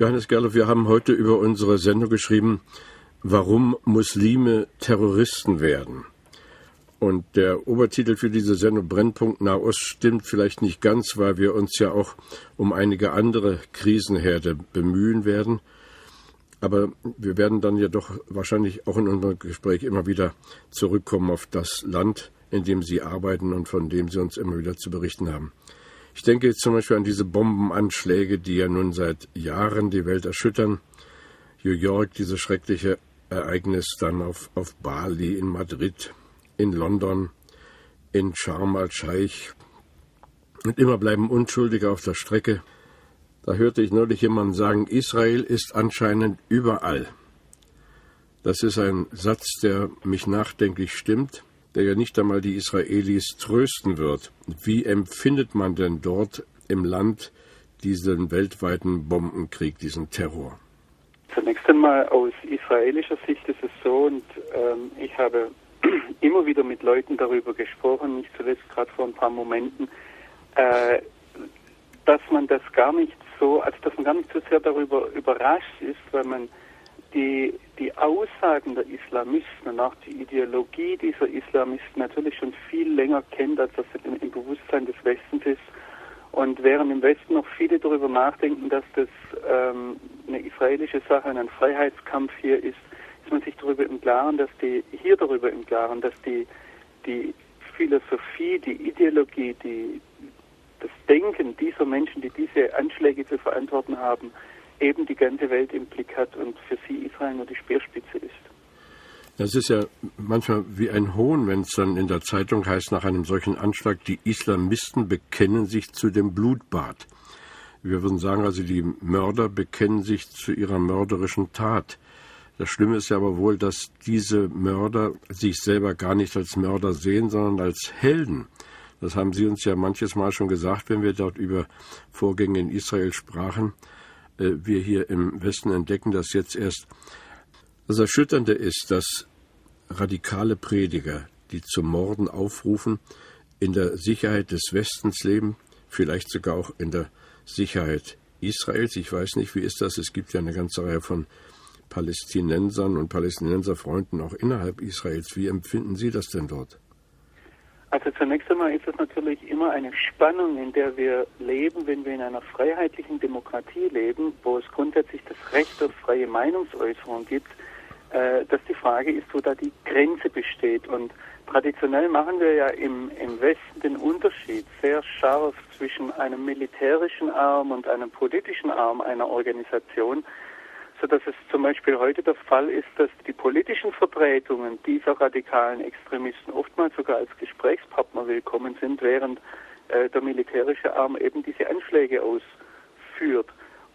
Johannes Gerloff, wir haben heute über unsere Sendung geschrieben, warum Muslime Terroristen werden. Und der Obertitel für diese Sendung Brennpunkt Nahost stimmt vielleicht nicht ganz, weil wir uns ja auch um einige andere Krisenherde bemühen werden. Aber wir werden dann ja doch wahrscheinlich auch in unserem Gespräch immer wieder zurückkommen auf das Land, in dem Sie arbeiten und von dem Sie uns immer wieder zu berichten haben. Ich denke jetzt zum Beispiel an diese Bombenanschläge, die ja nun seit Jahren die Welt erschüttern. New York, dieses schreckliche Ereignis dann auf, auf Bali, in Madrid, in London, in Sharm el-Scheich. Und immer bleiben Unschuldige auf der Strecke. Da hörte ich neulich jemanden sagen, Israel ist anscheinend überall. Das ist ein Satz, der mich nachdenklich stimmt der ja nicht einmal die Israelis trösten wird. Wie empfindet man denn dort im Land diesen weltweiten Bombenkrieg, diesen Terror? Zunächst einmal aus israelischer Sicht ist es so, und ähm, ich habe immer wieder mit Leuten darüber gesprochen, nicht zuletzt gerade vor ein paar Momenten, äh, dass man das gar nicht so, also dass man gar nicht so sehr darüber überrascht ist, weil man die, die Aussagen der Islamisten und auch die Ideologie dieser Islamisten natürlich schon viel länger kennt, als das im, Bewusstsein des Westens ist. Und während im Westen noch viele darüber nachdenken, dass das ähm, eine israelische Sache, ein Freiheitskampf hier ist, ist man sich darüber im Klaren, dass die hier darüber im Klaren, dass die die Philosophie, die Ideologie, die das Denken dieser Menschen, die diese Anschläge zu verantworten haben, eben die ganze Welt im Blick hat und für sie Israel nur die Speerspitze ist. Das ist ja manchmal wie ein Hohn, wenn es dann in der Zeitung heißt, nach einem solchen Anschlag, die Islamisten bekennen sich zu dem Blutbad. Wir würden sagen, also die Mörder bekennen sich zu ihrer mörderischen Tat. Das Schlimme ist ja aber wohl, dass diese Mörder sich selber gar nicht als Mörder sehen, sondern als Helden. Das haben Sie uns ja manches Mal schon gesagt, wenn wir dort über Vorgänge in Israel sprachen. Äh, wir hier im Westen entdecken das jetzt erst. Das Erschütternde ist, dass radikale Prediger, die zum Morden aufrufen, in der Sicherheit des Westens leben, vielleicht sogar auch in der Sicherheit Israels. Ich weiß nicht, wie ist das? Es gibt ja eine ganze Reihe von Palästinensern und Palästinenserfreunden auch innerhalb Israels. Wie empfinden Sie das denn dort? Also zunächst einmal ist es natürlich immer eine Spannung, in der wir leben, wenn wir in einer freiheitlichen Demokratie leben, wo es grundsätzlich das Recht auf freie Meinungsäußerung gibt, äh, dass die Frage ist, wo da die Grenze besteht. Und traditionell machen wir ja im, im Westen den Unterschied sehr scharf zwischen einem militärischen Arm und einem politischen Arm einer Organisation sodass es zum Beispiel heute der Fall ist, dass die politischen Vertretungen dieser radikalen Extremisten oftmals sogar als Gesprächspartner willkommen sind, während äh, der militärische Arm eben diese Anschläge ausführt.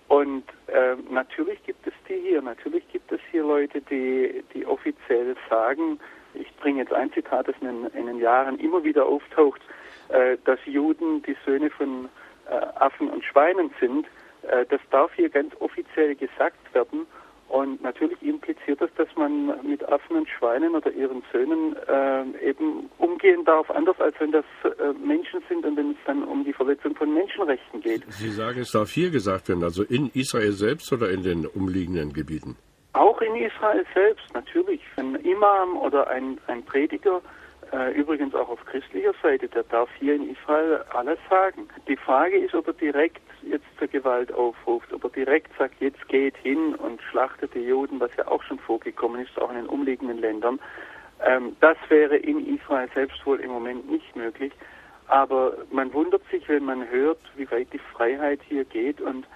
Und äh, natürlich gibt es die hier, natürlich gibt es hier Leute, die, die offiziell sagen, ich bringe jetzt ein Zitat, das in, in den Jahren immer wieder auftaucht, äh, dass Juden die Söhne von äh, Affen und Schweinen sind. Äh, das darf hier ganz offiziell gesagt werden. Und natürlich impliziert das, dass man mit Affen und Schweinen oder ihren Söhnen äh, eben umgehen darf, anders als wenn das äh, Menschen sind und wenn es dann um die Verletzung von Menschenrechten geht. Sie sagen, es darf hier gesagt werden, also in Israel selbst oder in den umliegenden Gebieten? Auch in Israel selbst, natürlich. Ein Imam oder ein, ein Prediger äh, übrigens auch auf christlicher Seite, der darf hier in Israel alles sagen. Die Frage ist, ob er direkt jetzt zur Gewalt aufruft, ob er direkt sagt, jetzt geht hin und schlachtet die Juden, was ja auch schon vorgekommen ist, auch in den umliegenden Ländern. Ähm, das wäre in Israel selbst wohl im Moment nicht möglich. Aber man wundert sich, wenn man hört, wie weit die Freiheit hier geht. Und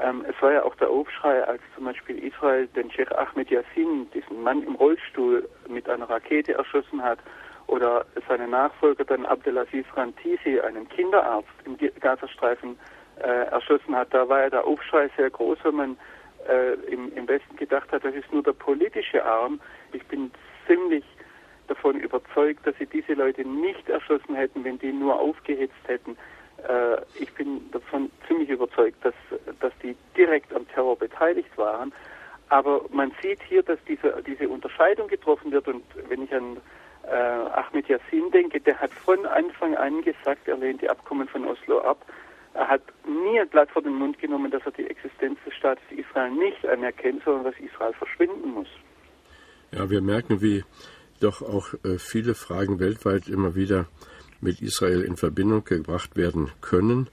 ähm, es war ja auch der Aufschrei, als zum Beispiel Israel den Sheikh Ahmed Yassin, diesen Mann im Rollstuhl, mit einer Rakete erschossen hat oder seine Nachfolger dann Abdelaziz Rantisi, einen Kinderarzt im Gazastreifen, äh, erschossen hat. Da war ja der Aufschrei sehr groß, wenn man äh, im, im Westen gedacht hat, das ist nur der politische Arm. Ich bin ziemlich davon überzeugt, dass sie diese Leute nicht erschossen hätten, wenn die nur aufgehetzt hätten. Äh, ich bin davon ziemlich überzeugt, dass, dass die direkt am Terror beteiligt waren. Aber man sieht hier, dass diese, diese Unterscheidung getroffen wird. Und wenn ich an äh, Ahmed Yassin denke, der hat von Anfang an gesagt, er lehnt die Abkommen von Oslo ab. Er hat nie ein Blatt vor den Mund genommen, dass er die Existenz des Staates Israel nicht anerkennt, sondern dass Israel verschwinden muss. Ja, wir merken, wie doch auch äh, viele Fragen weltweit immer wieder mit Israel in Verbindung gebracht werden können.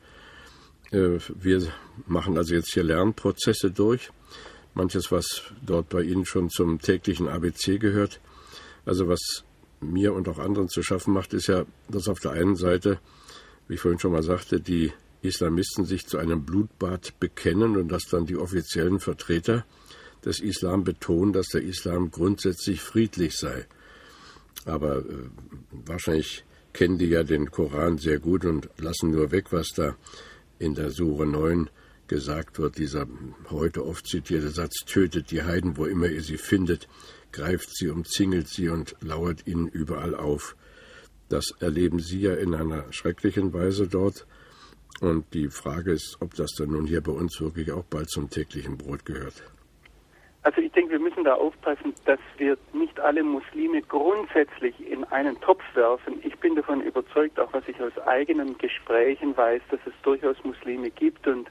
Äh, wir machen also jetzt hier Lernprozesse durch. Manches, was dort bei Ihnen schon zum täglichen ABC gehört. Also was mir und auch anderen zu schaffen macht, ist ja, dass auf der einen Seite, wie ich vorhin schon mal sagte, die Islamisten sich zu einem Blutbad bekennen und dass dann die offiziellen Vertreter des Islam betonen, dass der Islam grundsätzlich friedlich sei. Aber äh, wahrscheinlich kennen die ja den Koran sehr gut und lassen nur weg, was da in der Sure 9 gesagt wird, dieser heute oft zitierte Satz, tötet die Heiden, wo immer ihr sie findet, greift sie, umzingelt sie und lauert ihnen überall auf. Das erleben Sie ja in einer schrecklichen Weise dort. Und die Frage ist, ob das dann nun hier bei uns wirklich auch bald zum täglichen Brot gehört. Also ich denke, wir müssen da aufpassen, dass wir nicht alle Muslime grundsätzlich in einen Topf werfen. Ich bin davon überzeugt, auch was ich aus eigenen Gesprächen weiß, dass es durchaus Muslime gibt und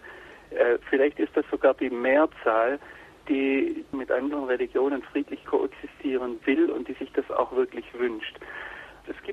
äh, vielleicht ist das sogar die Mehrzahl, die mit anderen Religionen friedlich koexistieren will und die sich das auch wirklich wünscht.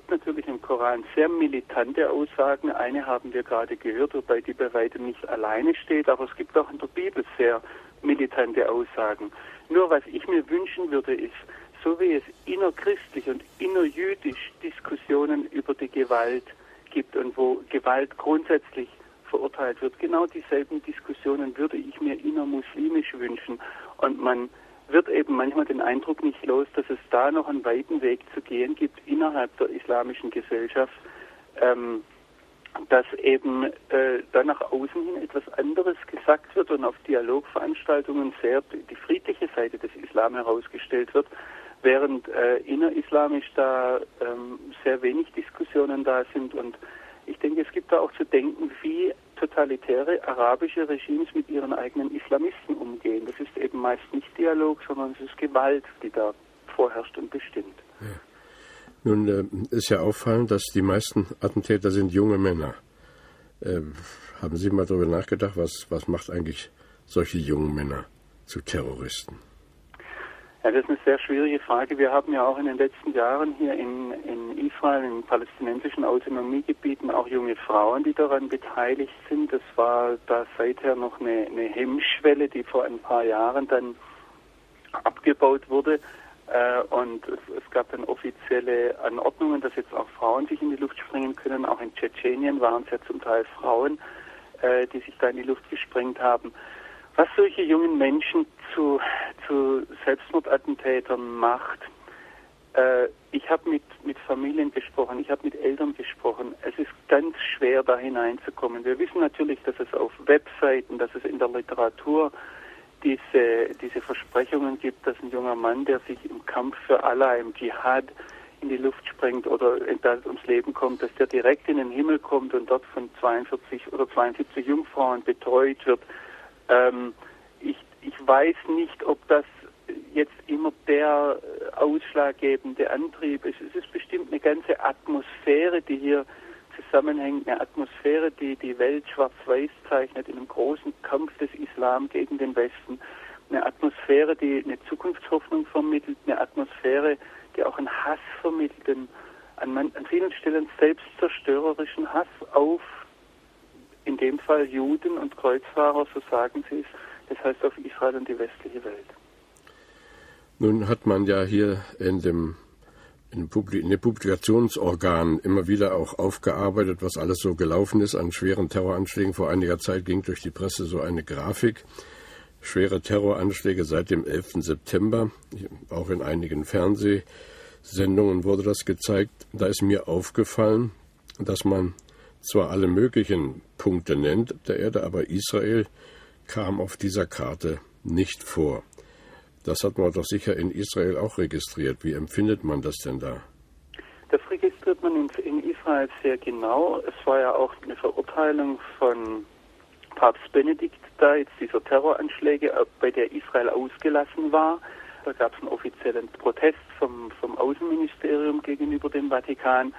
Natürlich im Koran sehr militante Aussagen. Eine haben wir gerade gehört, wobei die bei weitem nicht alleine steht, aber es gibt auch in der Bibel sehr militante Aussagen. Nur was ich mir wünschen würde, ist, so wie es innerchristlich und innerjüdisch Diskussionen über die Gewalt gibt und wo Gewalt grundsätzlich verurteilt wird, genau dieselben Diskussionen würde ich mir innermuslimisch wünschen. Und man wird eben manchmal den Eindruck nicht los, dass es da noch einen weiten Weg zu gehen gibt innerhalb der islamischen Gesellschaft. Ähm, dass eben äh, dann nach außen hin etwas anderes gesagt wird und auf Dialogveranstaltungen sehr die friedliche Seite des Islam herausgestellt wird, während äh, innerislamisch da ähm, sehr wenig Diskussionen da sind. Und ich denke, es gibt da auch zu denken, wie totalitäre arabische Regimes mit ihren eigenen Islamisten umgehen. Das ist eben meist nicht Dialog, sondern es ist Gewalt, die da vorherrscht und bestimmt. Ja. Nun äh, ist ja auffallend, dass die meisten Attentäter sind junge Männer. Äh, haben Sie mal darüber nachgedacht, was, was macht eigentlich solche jungen Männer zu Terroristen? Ja, das ist eine sehr schwierige Frage. Wir haben ja auch in den letzten Jahren hier in, in Israel, in palästinensischen Autonomiegebieten, auch junge Frauen, die daran beteiligt sind. Das war da seither noch eine, eine Hemmschwelle, die vor ein paar Jahren dann abgebaut wurde. Äh, und es, es, gab dann offizielle Anordnungen, dass jetzt auch Frauen sich in die Luft springen können. Auch in Tschetschenien waren es ja zum Teil Frauen, äh, die sich da in die Luft gesprengt haben. Was solche jungen Menschen zu, zu Selbstmordattentätern macht, äh, ich habe mit, mit Familien gesprochen, ich habe mit Eltern gesprochen. Es ist ganz schwer, da hineinzukommen. Wir wissen natürlich, dass es auf Webseiten, dass es in der Literatur diese, diese Versprechungen gibt, dass ein junger Mann, der sich im Kampf für Allah, im Dschihad in die Luft sprengt oder ums Leben kommt, dass der direkt in den Himmel kommt und dort von 42 oder 72 Jungfrauen betreut wird. Ähm, ich, ich weiß nicht, ob das jetzt immer der ausschlaggebende Antrieb ist. Es ist bestimmt eine ganze Atmosphäre, die hier zusammenhängt, eine Atmosphäre, die die Welt schwarz-weiß zeichnet in einem großen Kampf des Islam gegen den Westen. Eine Atmosphäre, die eine Zukunftshoffnung vermittelt, eine Atmosphäre, die auch einen Hass vermittelt, an, an vielen Stellen selbstzerstörerischen Hass auf, in dem Fall Juden und Kreuzfahrer, so sagen sie es, das heißt auf Israel und die westliche Welt. Nun hat man ja hier in dem in den Publikationsorganen immer wieder auch aufgearbeitet, was alles so gelaufen ist an schweren Terroranschlägen. Vor einiger Zeit ging durch die Presse so eine Grafik. Schwere Terroranschläge seit dem 11. September. Auch in einigen Fernsehsendungen wurde das gezeigt. Da ist mir aufgefallen, dass man zwar alle möglichen Punkte nennt der Erde, aber Israel kam auf dieser Karte nicht vor. Das hat man doch sicher in Israel auch registriert. Wie empfindet man das denn da? Das registriert man in, Israel sehr genau. Es war ja auch eine Verurteilung von Papst Benedikt da, jetzt dieser Terroranschläge, äh, bei der Israel ausgelassen war. Da gab es einen offiziellen Protest vom, vom Außenministerium gegenüber dem Vatikan.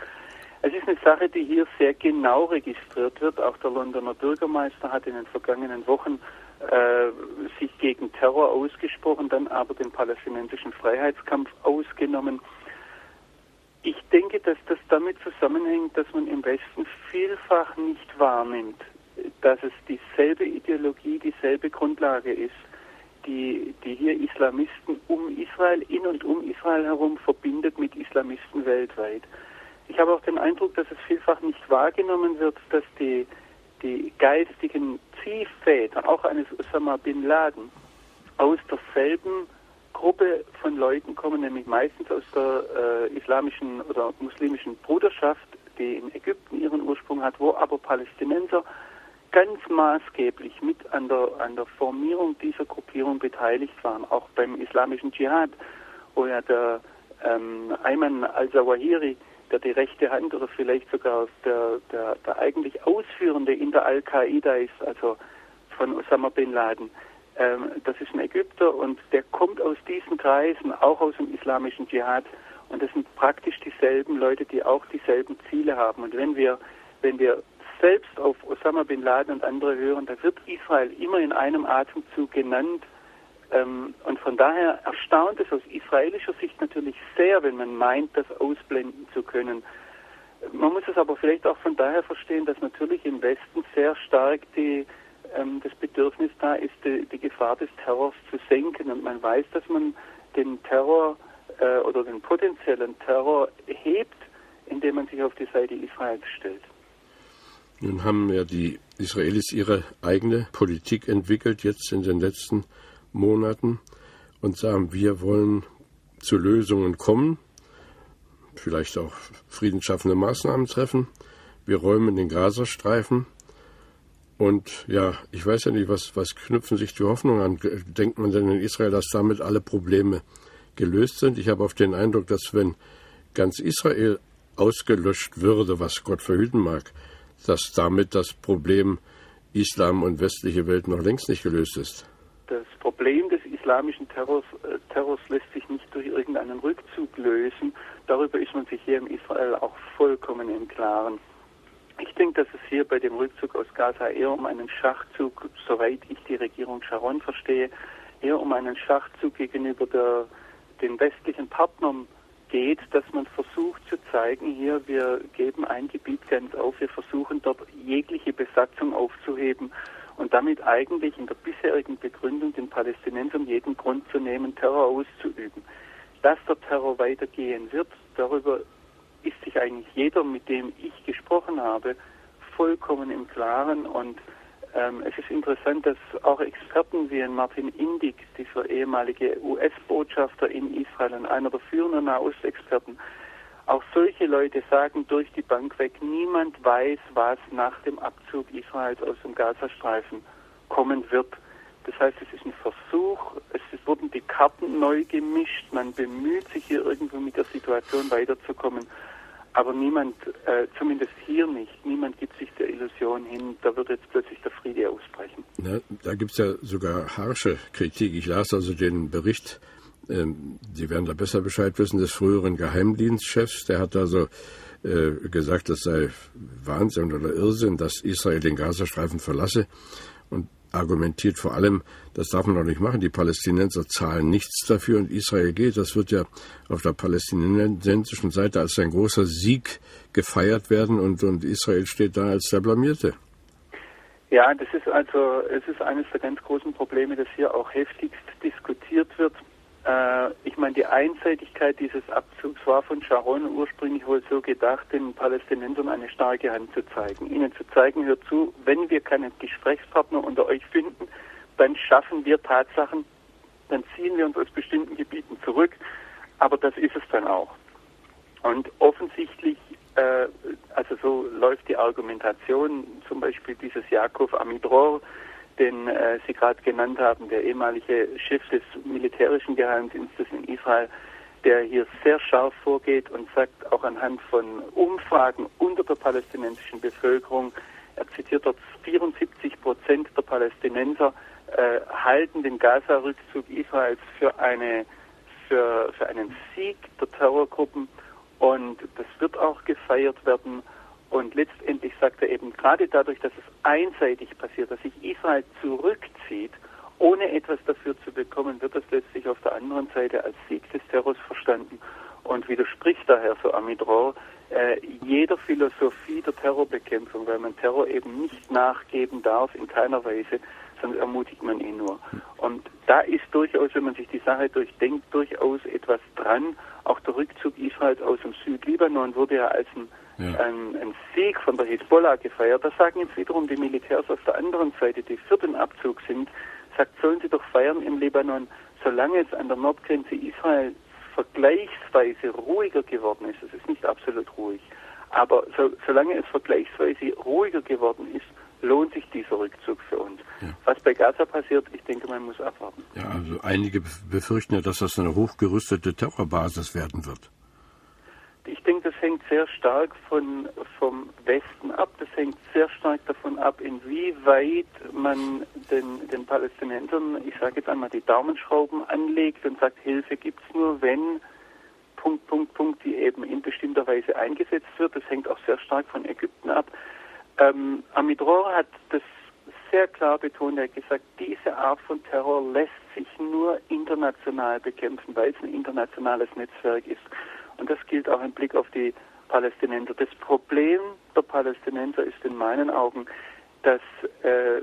Es ist eine Sache, die hier sehr genau registriert wird. Auch der Londoner Bürgermeister hat in den vergangenen Wochen äh, sich gegen Terror ausgesprochen, dann aber den palästinensischen Freiheitskampf ausgenommen. Ich denke, dass das damit zusammenhängt, dass man im Westen vielfach nicht wahrnimmt, dass es dieselbe Ideologie, dieselbe Grundlage ist, die, die hier Islamisten um Israel, in und um Israel herum verbindet mit Islamisten weltweit. Ich habe auch den Eindruck, dass es vielfach nicht wahrgenommen wird, dass die, die geistigen Ziehväter, auch eines Osama bin Laden, aus derselben Gruppe von Leuten kommen, nämlich meistens aus der äh, islamischen oder muslimischen Bruderschaft, die in Ägypten ihren Ursprung hat, wo aber Palästinenser ganz maßgeblich mit an der, an der Formierung dieser Gruppierung beteiligt waren, auch beim islamischen Dschihad, wo ja der ähm, Ayman al-Zawahiri, der die rechte Hand oder vielleicht sogar der, der, der eigentlich Ausführende in der Al-Qaida ist, also von Osama bin Laden, ähm, das ist ein Ägypter und der kommt aus diesen Kreisen, auch aus dem islamischen Dschihad. Und das sind praktisch dieselben Leute, die auch dieselben Ziele haben. Und wenn wir, wenn wir selbst auf Osama bin Laden und andere hören, da wird Israel immer in einem Atemzug genannt. Ähm, und von daher erstaunt es aus israelischer Sicht natürlich sehr, wenn man meint, das ausblenden zu können. Man muss es aber vielleicht auch von daher verstehen, dass natürlich im Westen sehr stark die, ähm, das Bedürfnis da ist, die, die, Gefahr des Terrors zu senken. Und man weiß, dass man den Terror äh, oder den potenziellen Terror hebt, indem man sich auf die Seite Israels stellt. Nun haben ja die Israelis ihre eigene Politik entwickelt, jetzt in den letzten Monaten, und sagen, wir wollen zu Lösungen kommen, vielleicht auch friedensschaffende Maßnahmen treffen. Wir räumen den Gazastreifen. Und ja, ich weiß ja nicht, was, was knüpfen sich die Hoffnungen an? Denkt man denn in Israel, dass damit alle Probleme gelöst sind? Ich habe auf den Eindruck, dass wenn ganz Israel ausgelöscht würde, was Gott verhüten mag, dass damit das Problem Islam und westliche Welt noch längst nicht gelöst ist? Das Problem des islamischen Terrors, äh, Terrors lässt sich nicht durch irgendeinen Rückzug lösen. Darüber ist man sich hier in Israel auch vollkommen im Klaren. Ich denke, dass es hier bei dem Rückzug aus Gaza eher um einen Schachzug, soweit ich die Regierung Sharon verstehe, eher um einen Schachzug gegenüber der, den westlichen Partnern geht, dass man versucht zu zeigen, hier, wir geben ein Gebiet ganz auf, wir versuchen dort jegliche Besatzung aufzuheben und damit eigentlich in der bisherigen Begründung den Palästinensern jeden Grund zu nehmen, Terror auszuüben. Dass der Terror weitergehen wird, darüber ist sich eigentlich jeder, mit dem ich gesprochen habe, vollkommen im Klaren und ähm, es ist interessant, dass auch Experten wie Martin Indig, dieser ehemalige US-Botschafter in Israel und einer der führenden Nahostexperten, auch solche Leute sagen durch die Bank weg, niemand weiß, was nach dem Abzug Israels aus dem Gazastreifen kommen wird. Das heißt, es ist ein Versuch, es wurden die Karten neu gemischt, man bemüht sich hier irgendwo mit der Situation weiterzukommen. Aber niemand, äh, zumindest hier nicht, niemand gibt sich der Illusion hin, da wird jetzt plötzlich der Friede ausbrechen. Na, da gibt es ja sogar harsche Kritik. Ich las also den Bericht, Sie werden da besser Bescheid wissen, des früheren Geheimdienstchefs. Der hat also äh, gesagt, das sei Wahnsinn oder Irrsinn, dass Israel den Gazastreifen verlasse. Und argumentiert vor allem, das darf man doch nicht machen, die Palästinenser zahlen nichts dafür und Israel geht. Das wird ja auf der palästinensischen Seite als ein großer Sieg gefeiert werden und, und Israel steht da als der Blamierte. Ja, das ist also, es ist eines der ganz großen Probleme, das hier auch heftigst diskutiert wird. Äh, ich meine, die Einseitigkeit dieses Abzugs war von Sharon ursprünglich wohl so gedacht, den Palästinensern eine starke Hand zu zeigen. Ihnen zu zeigen, hört zu, wenn wir keinen Gesprächspartner unter euch finden, dann schaffen wir Tatsachen, dann ziehen wir uns aus bestimmten Gebieten zurück. Aber das ist es dann auch. Und offensichtlich äh, also so läuft die Argumentation, zum Beispiel dieses Jakov Amidror, den äh, Sie gerade genannt haben, der ehemalige Chef des militärischen Geheimdienstes in Israel, der hier sehr scharf vorgeht und sagt, auch anhand von Umfragen unter der palästinensischen Bevölkerung, er zitiert dort 74 Prozent der Palästinenser äh, halten den Gaza-Rückzug Israels für eine für, für einen Sieg der Terrorgruppen und das wird auch gefeiert werden. Und letztendlich sagt er eben, gerade dadurch, dass es einseitig passiert, dass sich Israel zurückzieht, ohne etwas dafür zu bekommen, wird das letztlich auf der anderen Seite als Sieg des Terrors verstanden und widerspricht daher so Amidror äh, jeder Philosophie der Terrorbekämpfung, weil man Terror eben nicht nachgeben darf in keiner Weise, sonst ermutigt man ihn nur. Und da ist durchaus, wenn man sich die Sache durchdenkt, durchaus etwas dran. Auch der Rückzug Israels aus dem Südlibanon wurde ja als ein, ja. ein, ein Sieg von der Hisbollah gefeiert. Das sagen jetzt wiederum die Militärs auf der anderen Seite, die für den Abzug sind, sagt, sollen sie doch feiern im Libanon, solange es an der Nordgrenze Israel vergleichsweise ruhiger geworden ist. Es ist nicht absolut ruhig. Aber so, solange es vergleichsweise ruhiger geworden ist, lohnt sich dieser Rückzug für uns. Ja. Was bei Gaza passiert, ich denke, man muss abwarten. Ja, also einige befürchten ja, dass das eine hochgerüstete Terrorbasis werden wird. Ich denke, hängt sehr stark von, vom Westen ab. Das hängt sehr stark davon ab, inwieweit man den, den Palästinensern, ich sage jetzt einmal, die Daumenschrauben anlegt und sagt, Hilfe gibt es nur, wenn Punkt, Punkt, Punkt, die eben in bestimmter Weise eingesetzt wird. Das hängt auch sehr stark von Ägypten ab. Ähm, Amidror hat das sehr klar betont. Er hat gesagt, diese Art von Terror lässt sich nur international bekämpfen, weil es ein internationales Netzwerk ist. Und das gilt auch im Blick auf die Palästinenser. Das Problem der Palästinenser ist in meinen Augen, dass äh,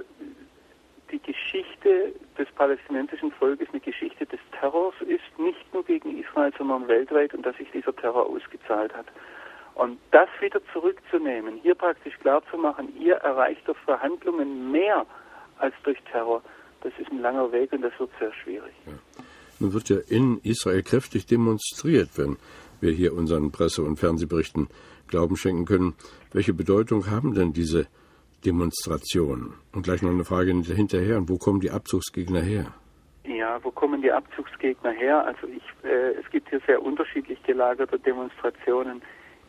die Geschichte des palästinensischen Volkes eine Geschichte des Terrors ist, nicht nur gegen Israel, sondern weltweit und dass sich dieser Terror ausgezahlt hat. Und das wieder zurückzunehmen, hier praktisch klarzumachen, ihr erreicht durch Verhandlungen mehr als durch Terror, das ist ein langer Weg und das wird sehr schwierig. Ja. Nun wird ja in Israel kräftig demonstriert, wenn wir hier unseren Presse- und Fernsehberichten Glauben schenken können. Welche Bedeutung haben denn diese Demonstrationen? Und gleich noch eine Frage hinterher. Und wo kommen die Abzugsgegner her? Ja, wo kommen die Abzugsgegner her? Also ich, äh, es gibt hier sehr unterschiedlich gelagerte Demonstrationen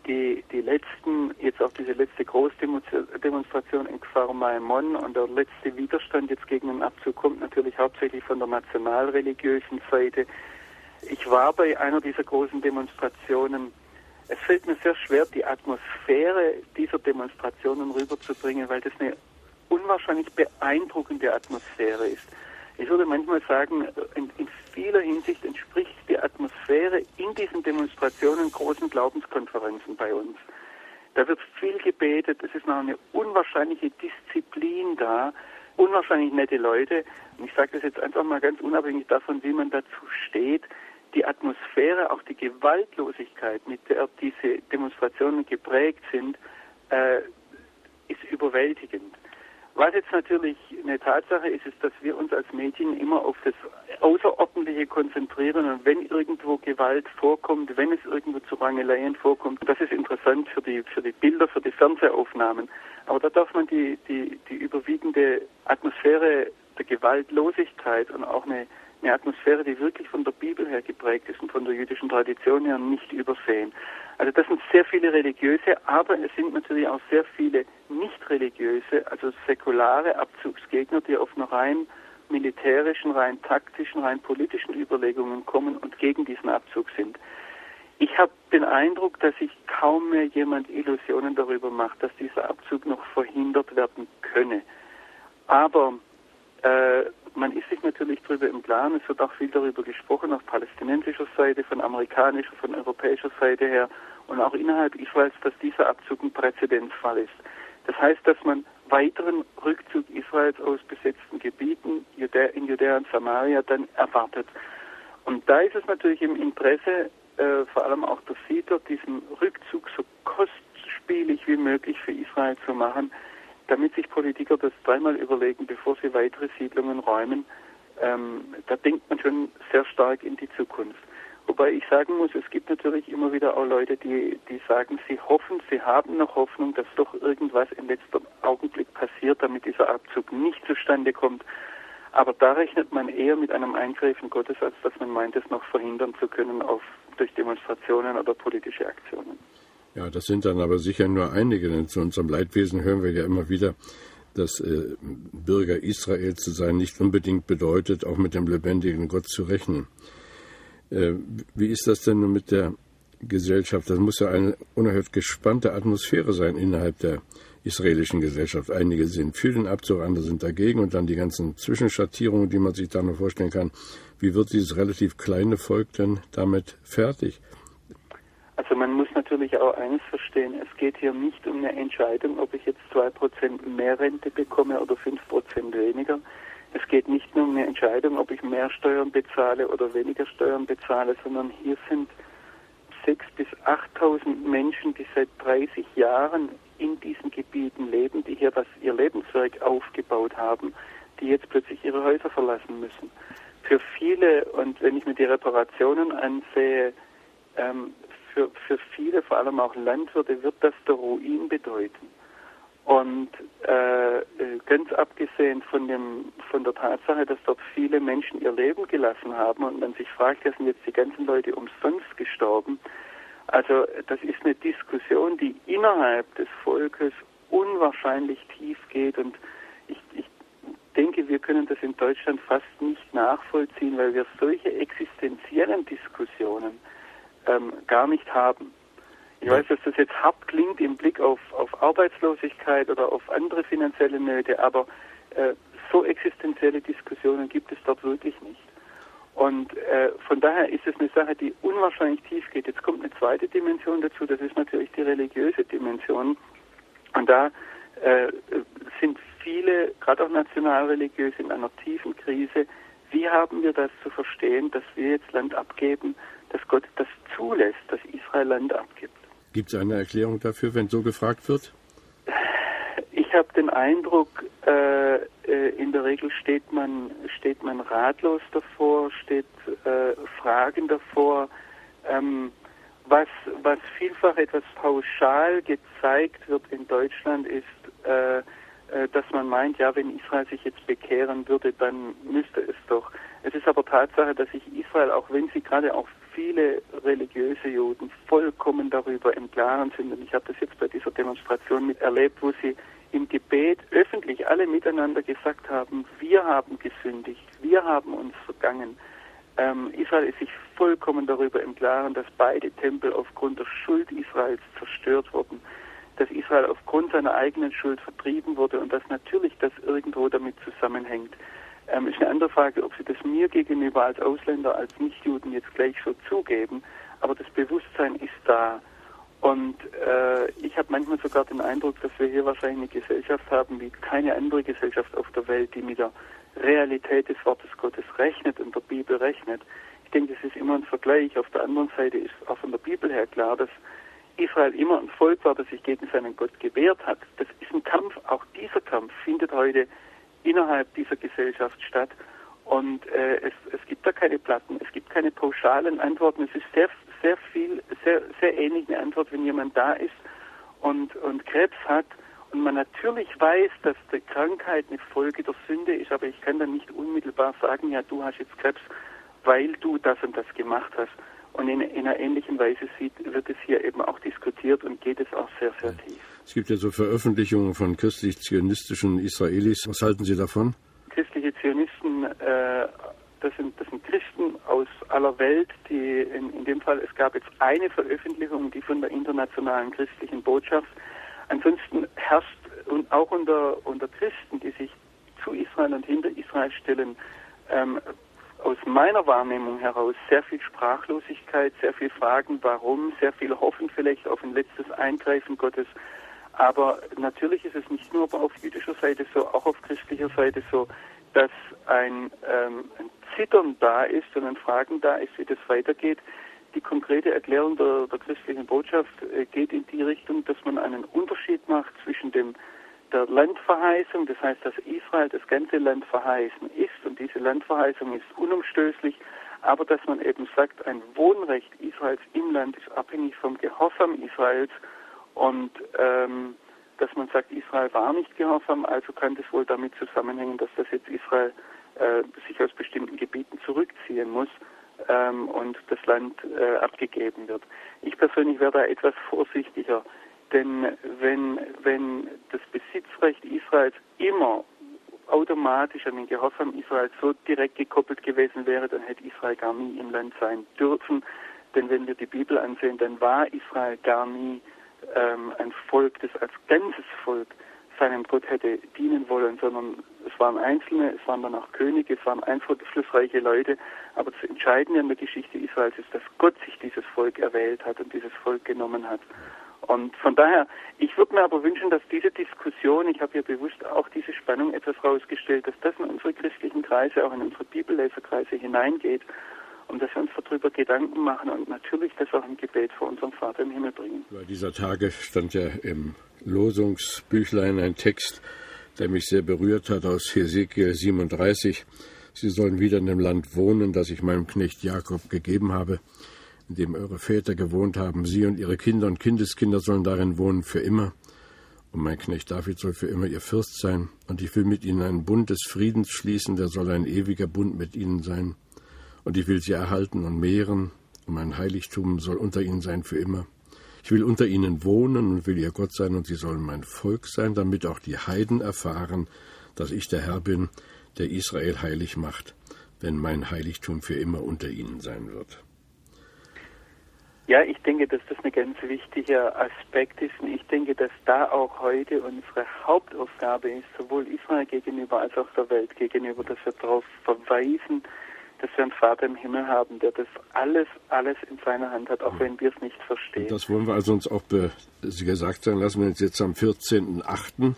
die, die letzten, jetzt auch diese letzte Großdemonstration in Kfar Maimon und der letzte Widerstand jetzt gegen den Abzug kommt natürlich hauptsächlich von der nationalreligiösen Seite. Ich war bei einer dieser großen Demonstrationen. Es fällt mir sehr schwer, die Atmosphäre dieser Demonstrationen rüberzubringen, weil das eine unwahrscheinlich beeindruckende Atmosphäre ist. Ich würde manchmal sagen, in, in vieler Hinsicht entspricht die Atmosphäre in diesen Demonstrationen großen Glaubenskonferenzen bei uns. Da wird viel gebetet, es ist noch eine unwahrscheinliche Disziplin da, unwahrscheinlich nette Leute. Und ich sage das jetzt einfach mal ganz unabhängig davon, wie man dazu steht. Die Atmosphäre, auch die Gewaltlosigkeit, mit der diese Demonstrationen geprägt sind, äh, ist überwältigend. Was jetzt natürlich eine Tatsache ist, ist, dass wir uns als Medien immer auf das Außerordentliche konzentrieren und wenn irgendwo Gewalt vorkommt, wenn es irgendwo zu Rangeleien vorkommt, das ist interessant für die, für die Bilder, für die Fernsehaufnahmen. Aber da darf man die, die, die überwiegende Atmosphäre der Gewaltlosigkeit und auch eine, eine Atmosphäre, die wirklich von der Bibel her geprägt ist und von der jüdischen Tradition her nicht übersehen. Also das sind sehr viele religiöse, aber es sind natürlich auch sehr viele nicht religiöse, also säkulare Abzugsgegner, die auf einer rein militärischen, rein taktischen, rein politischen Überlegungen kommen und gegen diesen Abzug sind. Ich habe den Eindruck, dass sich kaum mehr jemand Illusionen darüber macht, dass dieser Abzug noch verhindert werden könne. Aber äh, man ist sich natürlich darüber im Klaren, es wird auch viel darüber gesprochen, auf palästinensischer Seite, von amerikanischer, von europäischer Seite her und auch innerhalb Israels, dass dieser Abzug ein Präzedenzfall ist. Das heißt, dass man weiteren Rückzug Israels aus besetzten Gebieten in Judäa und Samaria dann erwartet. Und da ist es natürlich im Interesse, äh, vor allem auch der Siedler, diesen Rückzug so kostspielig wie möglich für Israel zu machen, damit sich Politiker das dreimal überlegen, bevor sie weitere Siedlungen räumen. Ähm, da denkt man schon sehr stark in die Zukunft. Wobei ich sagen muss, es gibt natürlich immer wieder auch Leute, die, die sagen, sie hoffen, sie haben noch Hoffnung, dass doch irgendwas im letzten Augenblick passiert, damit dieser Abzug nicht zustande kommt. Aber da rechnet man eher mit einem Eingreifen Gottes, als dass man meint, es noch verhindern zu können auf, durch Demonstrationen oder politische Aktionen. Ja, das sind dann aber sicher nur einige, denn zu unserem Leidwesen hören wir ja immer wieder, dass äh, Bürger Israel zu sein nicht unbedingt bedeutet, auch mit dem lebendigen Gott zu rechnen. Äh, wie ist das denn nun mit der Gesellschaft? Das muss ja eine unerhört gespannte Atmosphäre sein innerhalb der israelischen Gesellschaft. Einige sind für den Abzug, andere sind dagegen und dann die ganzen Zwischenschattierungen, die man sich da noch vorstellen kann. Wie wird dieses relativ kleine Volk denn damit fertig? Natürlich auch eines verstehen, es geht hier nicht um eine Entscheidung, ob ich jetzt 2% mehr Rente bekomme oder 5% weniger. Es geht nicht nur um eine Entscheidung, ob ich mehr Steuern bezahle oder weniger Steuern bezahle, sondern hier sind 6.000 bis 8.000 Menschen, die seit 30 Jahren in diesen Gebieten leben, die hier das, ihr Lebenswerk aufgebaut haben, die jetzt plötzlich ihre Häuser verlassen müssen. Für viele, und wenn ich mir die Reparationen ansehe, ähm, für, für viele, vor allem auch Landwirte, wird das der Ruin bedeuten. Und äh, ganz abgesehen von, dem, von der Tatsache, dass dort viele Menschen ihr Leben gelassen haben und man sich fragt, ja, sind jetzt die ganzen Leute umsonst gestorben, also das ist eine Diskussion, die innerhalb des Volkes unwahrscheinlich tief geht und ich, ich denke, wir können das in Deutschland fast nicht nachvollziehen, weil wir solche existenziellen Diskussionen ähm, gar nicht haben. Ich weiß, dass das jetzt hart klingt im Blick auf, auf Arbeitslosigkeit oder auf andere finanzielle Nöte, aber äh, so existenzielle Diskussionen gibt es dort wirklich nicht. Und äh, von daher ist es eine Sache, die unwahrscheinlich tief geht. Jetzt kommt eine zweite Dimension dazu, das ist natürlich die religiöse Dimension. Und da äh, sind viele, gerade auch nationalreligiös, in einer tiefen Krise. Wie haben wir das zu verstehen, dass wir jetzt Land abgeben, dass Gott das zulässt, dass Israel Land abgibt? Gibt es eine Erklärung dafür, wenn so gefragt wird? Ich habe den Eindruck, äh, äh, in der Regel steht man, steht man ratlos davor, steht äh, Fragen davor. Ähm, was, was vielfach etwas pauschal gezeigt wird in Deutschland ist, äh, äh, dass man meint, ja, wenn Israel sich jetzt bekehren würde, dann müsste es doch. Es ist aber Tatsache, dass sich Israel, auch wenn sie gerade auch viele religiöse Juden vollkommen darüber im Klaren sind, und ich habe das jetzt bei dieser Demonstration miterlebt, wo sie im Gebet öffentlich alle miteinander gesagt haben, wir haben gesündigt, wir haben uns vergangen. Ähm, Israel ist sich vollkommen darüber im Klaren, dass beide Tempel aufgrund der Schuld Israels zerstört wurden, dass Israel aufgrund seiner eigenen Schuld vertrieben wurde und dass natürlich das irgendwo damit zusammenhängt. Ähm, ist eine andere Frage, ob Sie das mir gegenüber als Ausländer, als Nichtjuden jetzt gleich so zugeben, aber das Bewusstsein ist da. Und äh, ich habe manchmal sogar den Eindruck, dass wir hier wahrscheinlich eine Gesellschaft haben wie keine andere Gesellschaft auf der Welt, die mit der Realität des Wortes Gottes rechnet und der Bibel rechnet. Ich denke, das ist immer ein Vergleich. Auf der anderen Seite ist auch von der Bibel her klar, dass Israel immer ein Volk war, das sich gegen seinen Gott gewehrt hat. Das ist ein Kampf. Auch dieser Kampf findet heute innerhalb dieser Gesellschaft statt. Und äh, es, es gibt da keine Platten, es gibt keine pauschalen Antworten. Es ist sehr, sehr viel, sehr, sehr ähnlich eine Antwort, wenn jemand da ist und, und Krebs hat und man natürlich weiß, dass die Krankheit eine Folge der Sünde ist, aber ich kann dann nicht unmittelbar sagen, ja, du hast jetzt Krebs, weil du das und das gemacht hast. Und in, in einer ähnlichen Weise sieht, wird es hier eben auch diskutiert und geht es auch sehr, sehr tief. Es gibt ja so Veröffentlichungen von christlich-zionistischen Israelis. Was halten Sie davon? Christliche Zionisten, äh, das, sind, das sind Christen aus aller Welt, die in, in dem Fall, es gab jetzt eine Veröffentlichung, die von der internationalen christlichen Botschaft. Ansonsten herrscht und auch unter, unter Christen, die sich zu Israel und hinter Israel stellen, ähm, aus meiner Wahrnehmung heraus sehr viel Sprachlosigkeit, sehr viel Fragen, warum, sehr viel Hoffen vielleicht auf ein letztes Eingreifen Gottes. Aber natürlich ist es nicht nur auf jüdischer Seite so, auch auf christlicher Seite so, dass ein, ähm, ein Zittern da ist und ein Fragen da ist, wie das weitergeht. Die konkrete Erklärung der, der christlichen Botschaft äh, geht in die Richtung, dass man einen Unterschied macht zwischen dem der Landverheißung, das heißt, dass Israel das ganze Land verheißen ist diese Landverheißung ist unumstößlich, aber dass man eben sagt, ein Wohnrecht Israels im Land ist abhängig vom Gehorsam Israels und ähm, dass man sagt, Israel war nicht gehorsam, also kann das wohl damit zusammenhängen, dass das jetzt Israel äh, sich aus bestimmten Gebieten zurückziehen muss ähm, und das Land äh, abgegeben wird. Ich persönlich wäre da etwas vorsichtiger, denn wenn, wenn das Besitzrecht Israels immer automatisch an den Gehorsam Israels so direkt gekoppelt gewesen wäre, dann hätte Israel gar nie im Land sein dürfen. Denn wenn wir die Bibel ansehen, dann war Israel gar nie ähm, ein Volk, das als ganzes Volk seinem Gott hätte dienen wollen, sondern es waren Einzelne, es waren dann auch Könige, es waren einflussreiche Leute. Aber das Entscheidende an der Geschichte Israels ist, dass Gott sich dieses Volk erwählt hat und dieses Volk genommen hat. Und von daher, ich würde mir aber wünschen, dass diese Diskussion, ich habe ja bewusst auch diese Spannung etwas rausgestellt, dass das in unsere christlichen Kreise, auch in unsere Bibelleserkreise hineingeht und dass wir uns darüber Gedanken machen und natürlich das auch im Gebet vor unserem Vater im Himmel bringen. Bei dieser Tage stand ja im Losungsbüchlein ein Text, der mich sehr berührt hat aus Hesekiel 37. Sie sollen wieder in dem Land wohnen, das ich meinem Knecht Jakob gegeben habe, in dem eure Väter gewohnt haben. Sie und ihre Kinder und Kindeskinder sollen darin wohnen für immer. Und mein Knecht David soll für immer ihr Fürst sein. Und ich will mit ihnen einen Bund des Friedens schließen, der soll ein ewiger Bund mit ihnen sein und ich will sie erhalten und mehren, und mein Heiligtum soll unter ihnen sein für immer. Ich will unter ihnen wohnen und will ihr Gott sein, und sie sollen mein Volk sein, damit auch die Heiden erfahren, dass ich der Herr bin, der Israel heilig macht, wenn mein Heiligtum für immer unter ihnen sein wird. Ja, ich denke, dass das ein ganz wichtiger Aspekt ist. Und ich denke, dass da auch heute unsere Hauptaufgabe ist, sowohl Israel gegenüber als auch der Welt gegenüber, dass wir darauf verweisen, dass wir einen Vater im Himmel haben, der das alles, alles in seiner Hand hat, auch mhm. wenn wir es nicht verstehen. Und das wollen wir also uns auch gesagt sein lassen, wenn es jetzt am 14.08.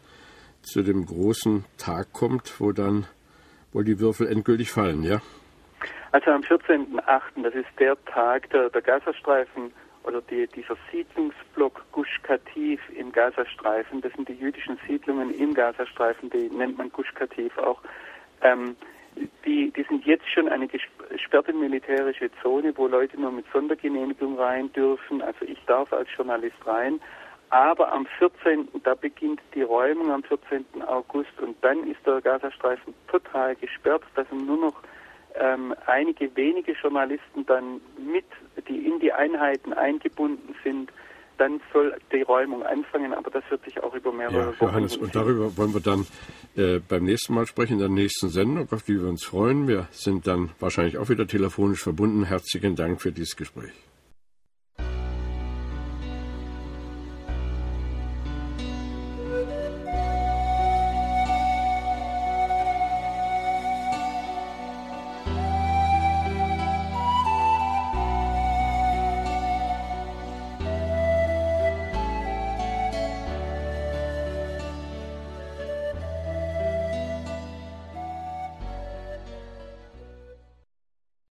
zu dem großen Tag kommt, wo dann wohl die Würfel endgültig fallen, ja? Also am 14.08., das ist der Tag der, der Gazastreifen oder die, dieser Siedlungsblock Gush Katif im Gazastreifen, das sind die jüdischen Siedlungen im Gazastreifen, die nennt man Gush Katif auch. Ähm, die, die sind jetzt schon eine gesperrte militärische Zone, wo Leute nur mit Sondergenehmigung rein dürfen. Also ich darf als Journalist rein. Aber am 14. da beginnt die Räumung am 14. August und dann ist der Gazastreifen total gesperrt. Da sind nur noch ähm, einige wenige Journalisten dann mit, die in die Einheiten eingebunden sind dann soll die Räumung anfangen, aber das wird sich auch über mehrere ja, Johannes, und darüber wollen wir dann äh, beim nächsten Mal sprechen, in der nächsten Sendung, auf die wir uns freuen. Wir sind dann wahrscheinlich auch wieder telefonisch verbunden. Herzlichen Dank für dieses Gespräch.